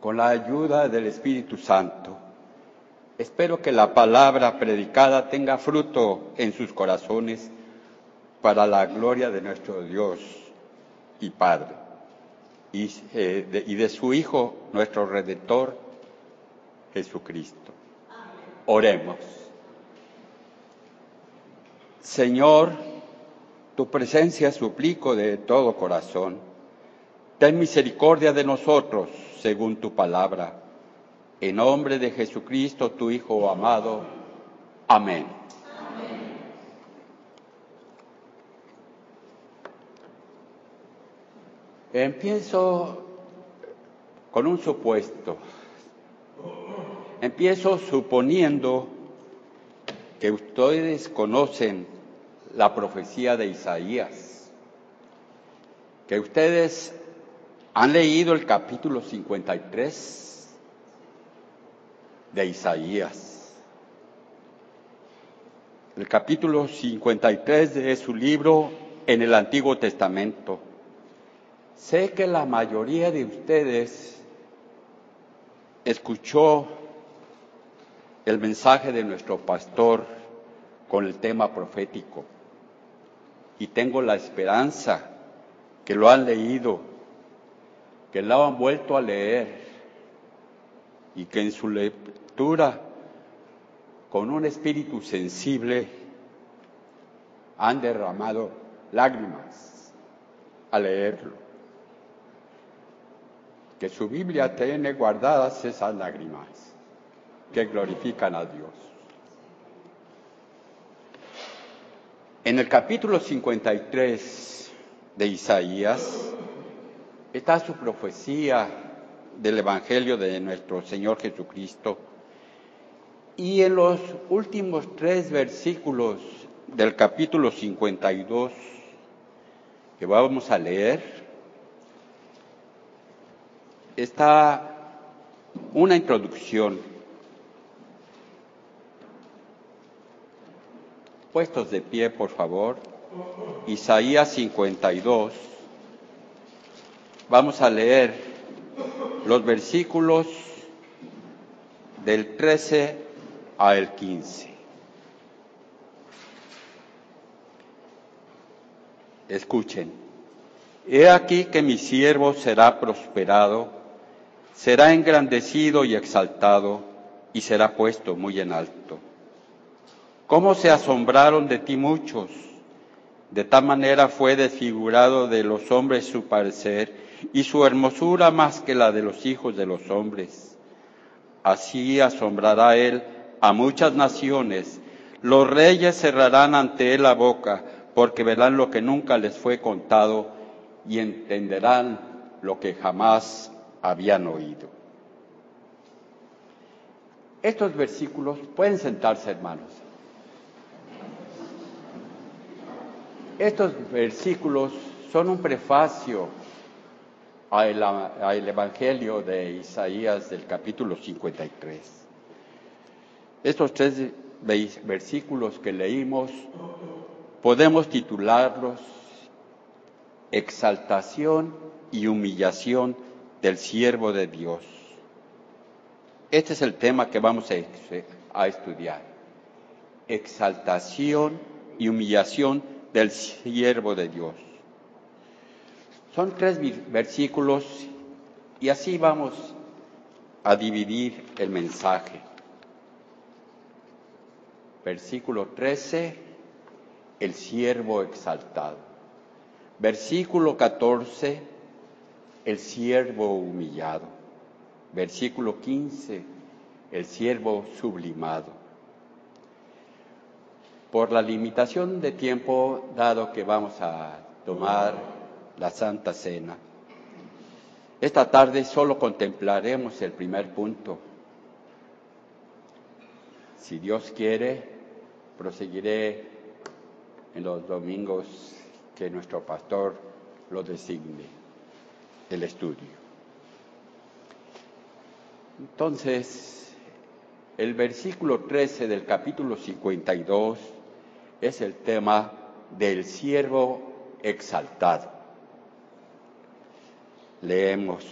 con la ayuda del Espíritu Santo, espero que la palabra predicada tenga fruto en sus corazones para la gloria de nuestro Dios y Padre y, eh, de, y de su Hijo, nuestro Redentor, Jesucristo. Oremos. Señor, tu presencia suplico de todo corazón. Ten misericordia de nosotros, según tu palabra. En nombre de Jesucristo, tu Hijo amado. Amén. Empiezo con un supuesto. Empiezo suponiendo que ustedes conocen la profecía de Isaías, que ustedes han leído el capítulo 53 de Isaías. El capítulo 53 de su libro en el Antiguo Testamento. Sé que la mayoría de ustedes escuchó el mensaje de nuestro pastor con el tema profético y tengo la esperanza que lo han leído, que lo han vuelto a leer y que en su lectura con un espíritu sensible han derramado lágrimas al leerlo que su Biblia tiene guardadas esas lágrimas que glorifican a Dios. En el capítulo 53 de Isaías está su profecía del Evangelio de nuestro Señor Jesucristo y en los últimos tres versículos del capítulo 52 que vamos a leer, está una introducción. Puestos de pie, por favor. Isaías 52. Vamos a leer los versículos del 13 al 15. Escuchen. He aquí que mi siervo será prosperado será engrandecido y exaltado y será puesto muy en alto. ¿Cómo se asombraron de ti muchos? De tal manera fue desfigurado de los hombres su parecer y su hermosura más que la de los hijos de los hombres. Así asombrará él a muchas naciones. Los reyes cerrarán ante él la boca porque verán lo que nunca les fue contado y entenderán lo que jamás habían oído. Estos versículos pueden sentarse, hermanos. Estos versículos son un prefacio al, Evangelio de Isaías del capítulo 53. Estos tres versículos que leímos podemos titularlos Exaltación y humillación del siervo de Dios. Este es el tema que vamos a, estudiar. Exaltación y humillación del siervo de Dios. Son tres versículos y así vamos a dividir el mensaje. Versículo 13, el siervo exaltado. Versículo 14, el siervo humillado. Versículo 15, el siervo sublimado. Por la limitación de tiempo, dado que vamos a tomar la Santa Cena, esta tarde solo contemplaremos el primer punto. Si Dios quiere, proseguiré en los domingos que nuestro pastor lo designe el estudio. Entonces, el versículo 13 del capítulo 52 es el tema del siervo exaltado. Leemos,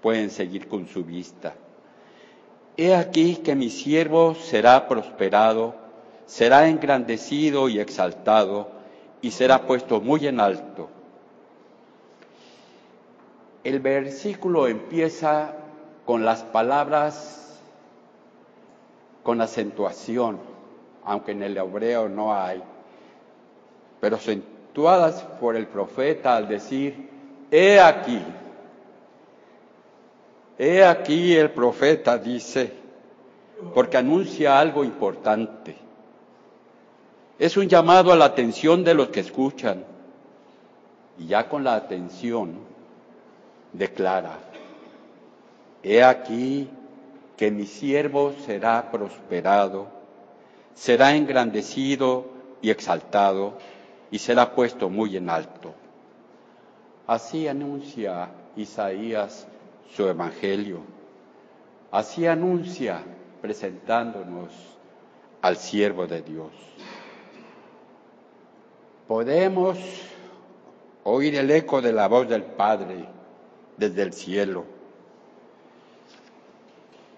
pueden seguir con su vista. He aquí que mi siervo será prosperado, será engrandecido y exaltado, y será puesto muy en alto. El versículo empieza con las palabras con acentuación, aunque en el hebreo no hay, pero acentuadas por el profeta al decir, he aquí, he aquí el profeta dice, porque anuncia algo importante. Es un llamado a la atención de los que escuchan. Y ya con la atención declara, he aquí que mi siervo será prosperado, será engrandecido y exaltado, y será puesto muy en alto. Así anuncia Isaías su evangelio. Así anuncia presentándonos al siervo de Dios podemos oír el eco de la voz del Padre desde el cielo.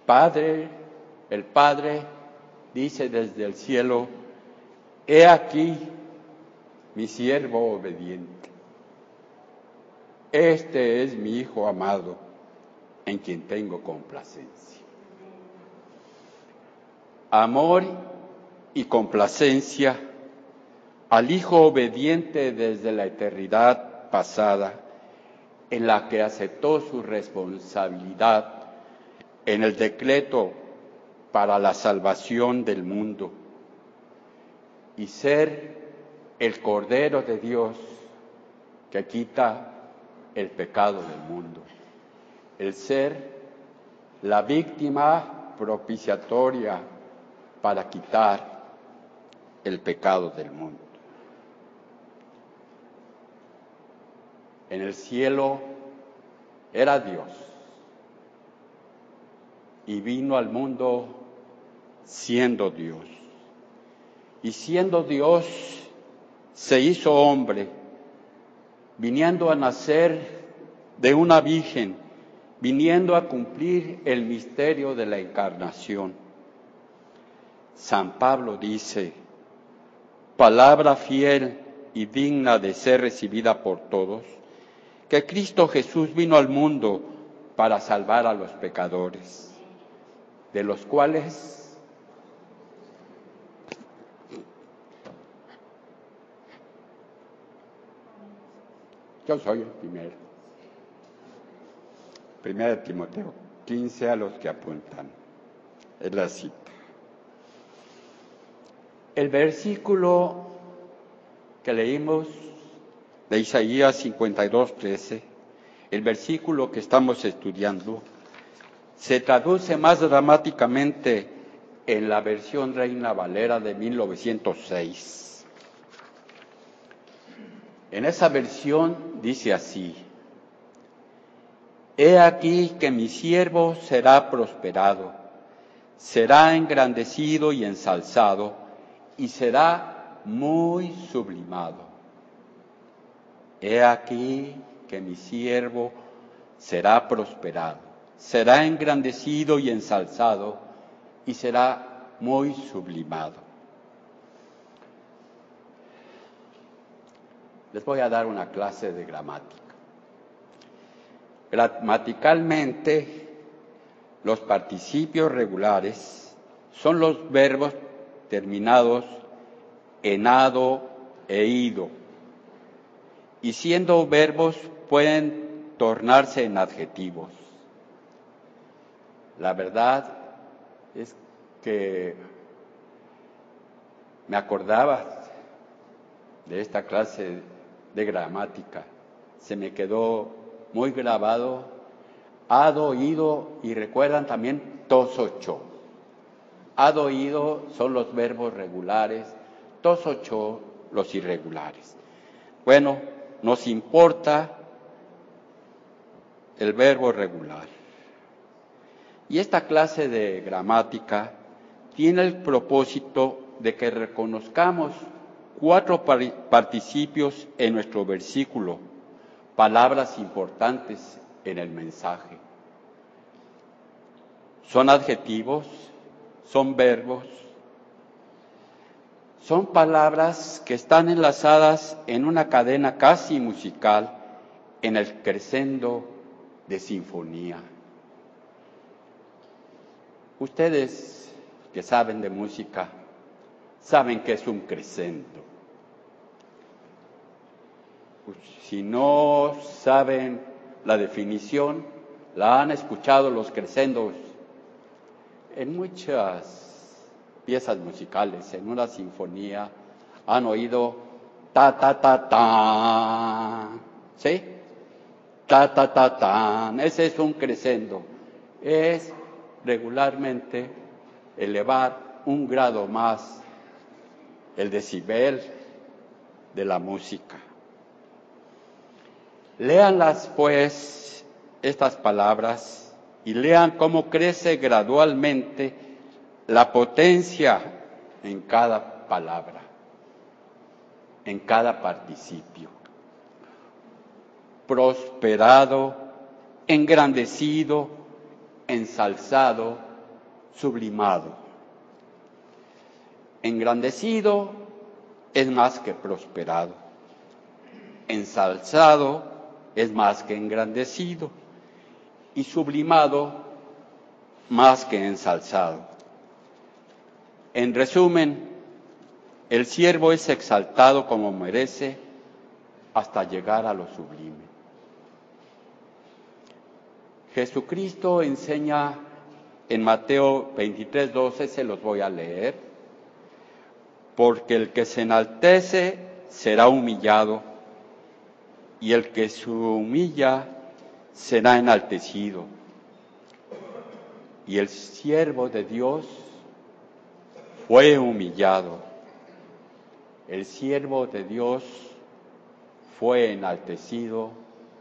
Padre, el Padre dice desde el cielo, he aquí mi siervo obediente. Este es mi Hijo amado, en quien tengo complacencia. Amor y complacencia al Hijo obediente desde la eternidad pasada, en la que aceptó su responsabilidad en el decreto para la salvación del mundo y ser el Cordero de Dios que quita el pecado del mundo, el ser la víctima propiciatoria para quitar el pecado del mundo. en el cielo era Dios y vino al mundo siendo Dios. Y siendo Dios, se hizo hombre, viniendo a nacer de una virgen, viniendo a cumplir el misterio de la encarnación. San Pablo dice, palabra fiel y digna de ser recibida por todos, que Cristo Jesús vino al mundo para salvar a los pecadores, de los cuales yo soy el primero. Primera de Timoteo 15 a los que apuntan. Es la cita. El versículo que leímos de Isaías 52, 13, el versículo que estamos estudiando, se traduce más dramáticamente en la versión Reina Valera de 1906. En esa versión dice así, He aquí que mi siervo será prosperado, será engrandecido y ensalzado, y será muy sublimado. He aquí que mi siervo será prosperado, será engrandecido y ensalzado, y será muy sublimado. Les voy a dar una clase de gramática. Gramaticalmente, los participios regulares son los verbos terminados en ado e ido y siendo verbos pueden tornarse en adjetivos. La verdad es que me acordaba de esta clase de gramática. Se me quedó muy grabado, had oído y recuerdan también tosocho. Had oído son los verbos regulares, tosocho los irregulares. Bueno, nos importa el verbo regular. Y esta clase de gramática tiene el propósito de que reconozcamos cuatro participios en nuestro versículo, palabras importantes en el mensaje. son adjetivos, son verbos, son palabras que están enlazadas en una cadena casi musical en el crescendo de sinfonía. Ustedes que saben de música saben que es un crescendo. Pues, si no saben la definición, la han escuchado los crescendos en muchas piezas musicales, en una sinfonía, han oído ta ta ta ta, ¿sí? Ta ta ta ta, ese es un crescendo. Es regularmente elevar un grado más el decibel de la música. Léanlas pues estas palabras y lean cómo crece gradualmente la potencia en cada palabra, en cada participio. Prosperado, engrandecido, ensalzado, sublimado. Engrandecido es más que prosperado. Ensalzado es más que engrandecido y sublimado más que ensalzado. En resumen, el siervo es exaltado como merece hasta llegar a lo sublime. Jesucristo enseña en Mateo 23, 12, se los voy a leer, porque el que se enaltece será humillado y el que se humilla será enaltecido. Y el siervo de Dios fue humillado. El siervo de Dios fue enaltecido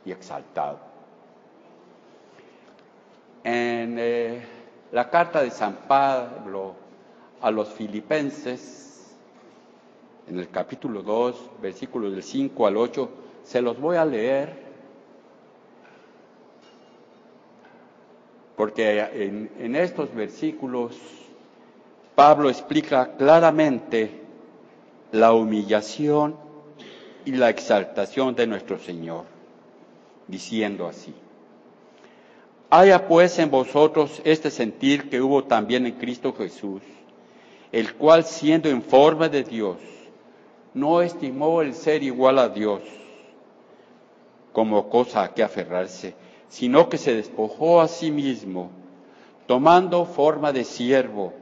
y exaltado. En eh, la carta de San Pablo a los filipenses, en el capítulo 2, versículos del 5 al 8, se los voy a leer porque en, estos versículos Pablo explica claramente la humillación y la exaltación de nuestro Señor, diciendo así. Haya pues en vosotros este sentir que hubo también en Cristo Jesús, el cual siendo en forma de Dios, no estimó el ser igual a Dios como cosa a que aferrarse, sino que se despojó a sí mismo, tomando forma de siervo,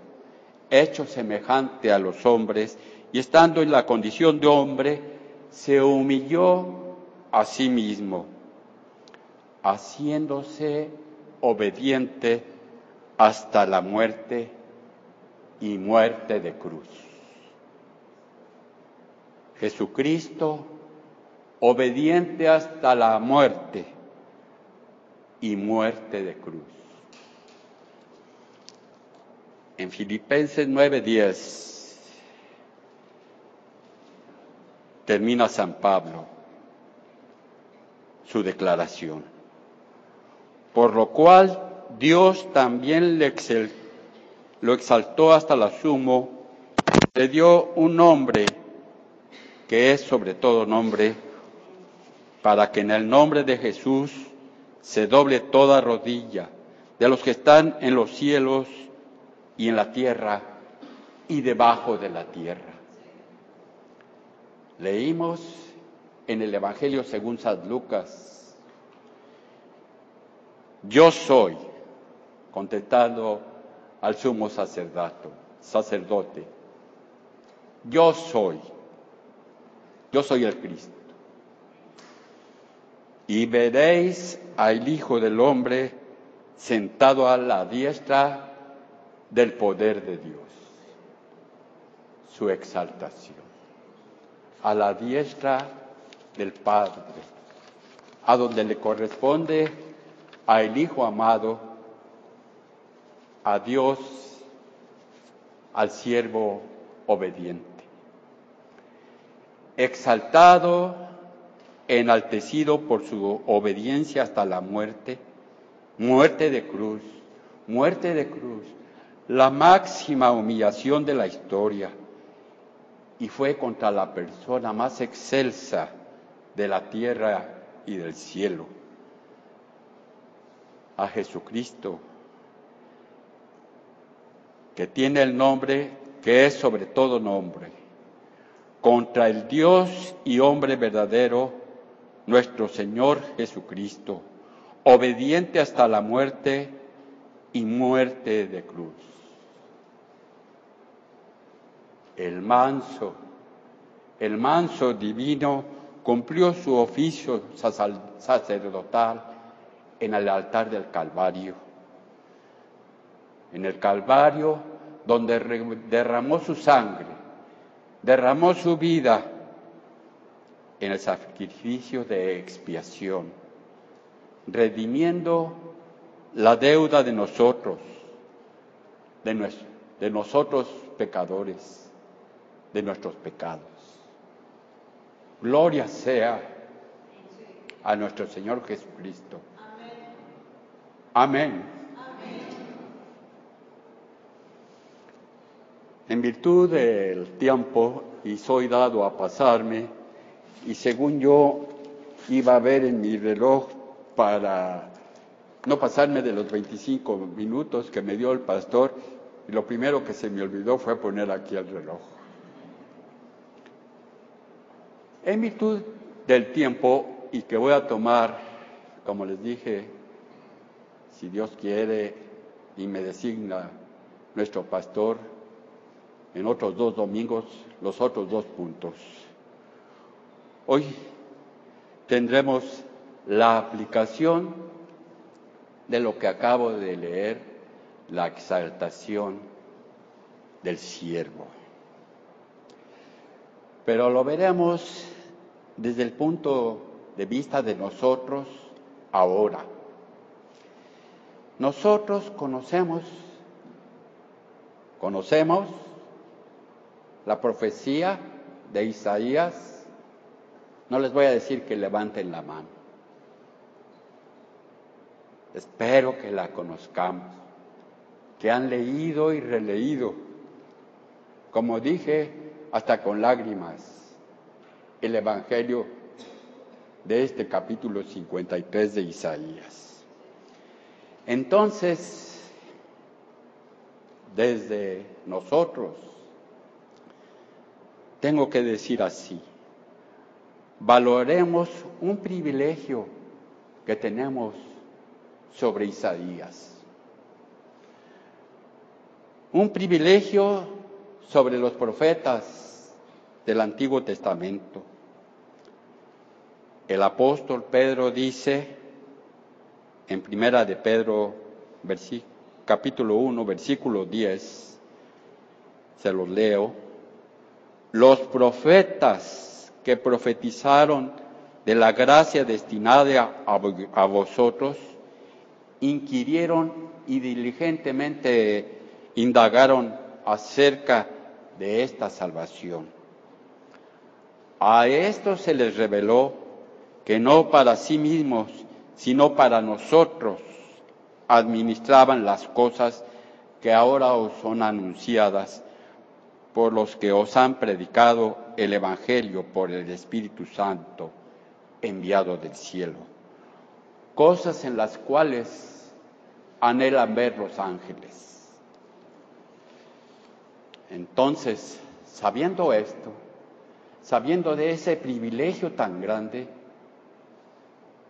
hecho semejante a los hombres, y estando en la condición de hombre, se humilló a sí mismo, haciéndose obediente hasta la muerte y muerte de cruz. Jesucristo obediente hasta la muerte y muerte de cruz. En Filipenses 9:10 termina San Pablo su declaración. Por lo cual Dios también le lo exaltó hasta la sumo, le dio un nombre que es sobre todo nombre para que en el nombre de Jesús se doble toda rodilla de los que están en los cielos y en la tierra y debajo de la tierra. Leímos en el Evangelio según San Lucas, yo soy, contestando al sumo sacerdote, sacerdote, yo soy, yo soy el Cristo y veréis al Hijo del Hombre sentado a la diestra del poder de Dios. Su exaltación. A la diestra del Padre, a donde le corresponde al Hijo amado, a Dios, al siervo obediente. Exaltado enaltecido por su obediencia hasta la muerte, muerte de cruz, muerte de cruz, la máxima humillación de la historia. Y fue contra la persona más excelsa de la tierra y del cielo, a Jesucristo, que tiene el nombre que es sobre todo nombre, contra el Dios y hombre verdadero, nuestro Señor Jesucristo, obediente hasta la muerte y muerte de cruz. El manso, el manso divino cumplió su oficio sacerdotal en el altar del Calvario. En el Calvario, donde derramó su sangre, derramó su vida en el sacrificio de expiación, redimiendo la deuda de nosotros, de, de nosotros pecadores, de nuestros pecados. Gloria sea a nuestro Señor Jesucristo. Amén. En virtud del tiempo, y soy dado a pasarme, y según yo iba a ver en mi reloj para no pasarme de los 25 minutos que me dio el pastor, y lo primero que se me olvidó fue poner aquí el reloj. En virtud del tiempo y que voy a tomar, como les dije, si Dios quiere y me designa nuestro pastor, en otros dos domingos los otros dos puntos. Hoy tendremos la aplicación de lo que acabo de leer, la exaltación del siervo. Pero lo veremos desde el punto de vista de nosotros ahora. Nosotros conocemos, conocemos la profecía de Isaías. No les voy a decir que levanten la mano. Espero que la conozcamos, que han leído y releído, como dije, hasta con lágrimas el Evangelio de este capítulo 53 de Isaías. Entonces, desde nosotros, tengo que decir así, valoremos un privilegio que tenemos sobre Isaías. Un privilegio sobre los profetas del Antiguo Testamento. El apóstol Pedro dice en Primera de Pedro, capítulo 1, versículo 10, se los leo, los profetas que profetizaron de la gracia destinada a, vosotros, inquirieron y diligentemente indagaron acerca de esta salvación. A estos se les reveló que no para sí mismos, sino para nosotros administraban las cosas que ahora os son anunciadas por los que os han predicado el Evangelio por el Espíritu Santo enviado del cielo. Cosas en las cuales anhelan ver los ángeles. Entonces, sabiendo esto, sabiendo de ese privilegio tan grande,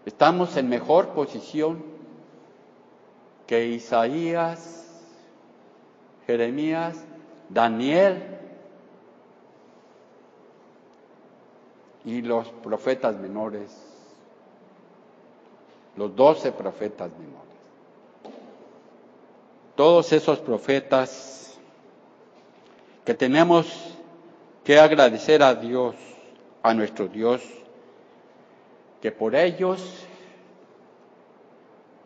estamos en mejor posición que Isaías, Jeremías, Daniel y los profetas menores, los doce profetas menores. Todos esos profetas que tenemos que agradecer a Dios, a nuestro Dios, que por ellos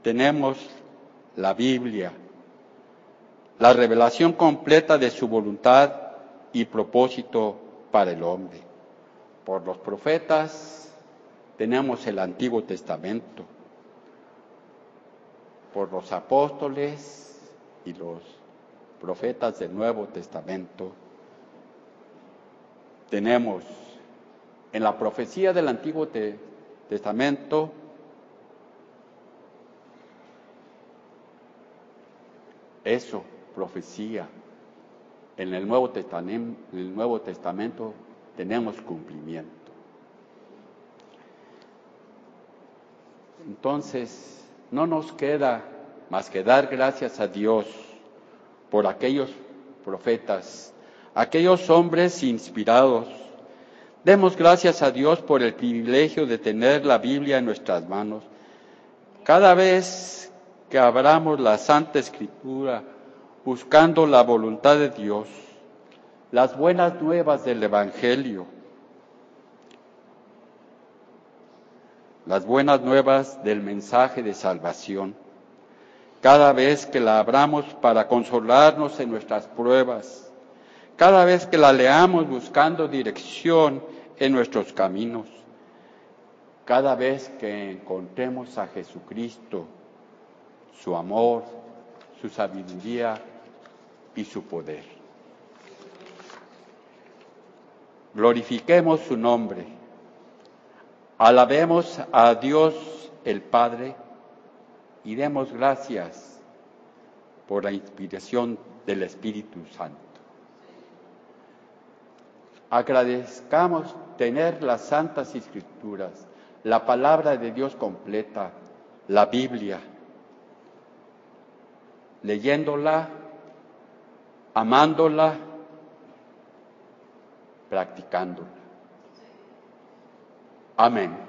tenemos la Biblia, la revelación completa de su voluntad y propósito para el hombre. Por los profetas tenemos el Antiguo Testamento. Por los apóstoles y los profetas del Nuevo Testamento, tenemos en la profecía del Antiguo Testamento eso, profecía. En el Nuevo Testamento, en el Nuevo Testamento tenemos cumplimiento. Entonces, no nos queda más que dar gracias a Dios por aquellos profetas, aquellos hombres inspirados. Demos gracias a Dios por el privilegio de tener la Biblia en nuestras manos. Cada vez que abramos la Santa Escritura buscando la voluntad de Dios, las buenas nuevas del Evangelio, las buenas nuevas del mensaje de salvación, cada vez que la abramos para consolarnos en nuestras pruebas, cada vez que la leamos buscando dirección en nuestros caminos, cada vez que encontremos a Jesucristo, su amor, su sabiduría y su poder. Glorifiquemos su nombre, alabemos a Dios el Padre, y demos gracias por la inspiración del Espíritu Santo. Agradezcamos tener las santas escrituras, la palabra de Dios completa, la Biblia, leyéndola, amándola, practicándola. Amén.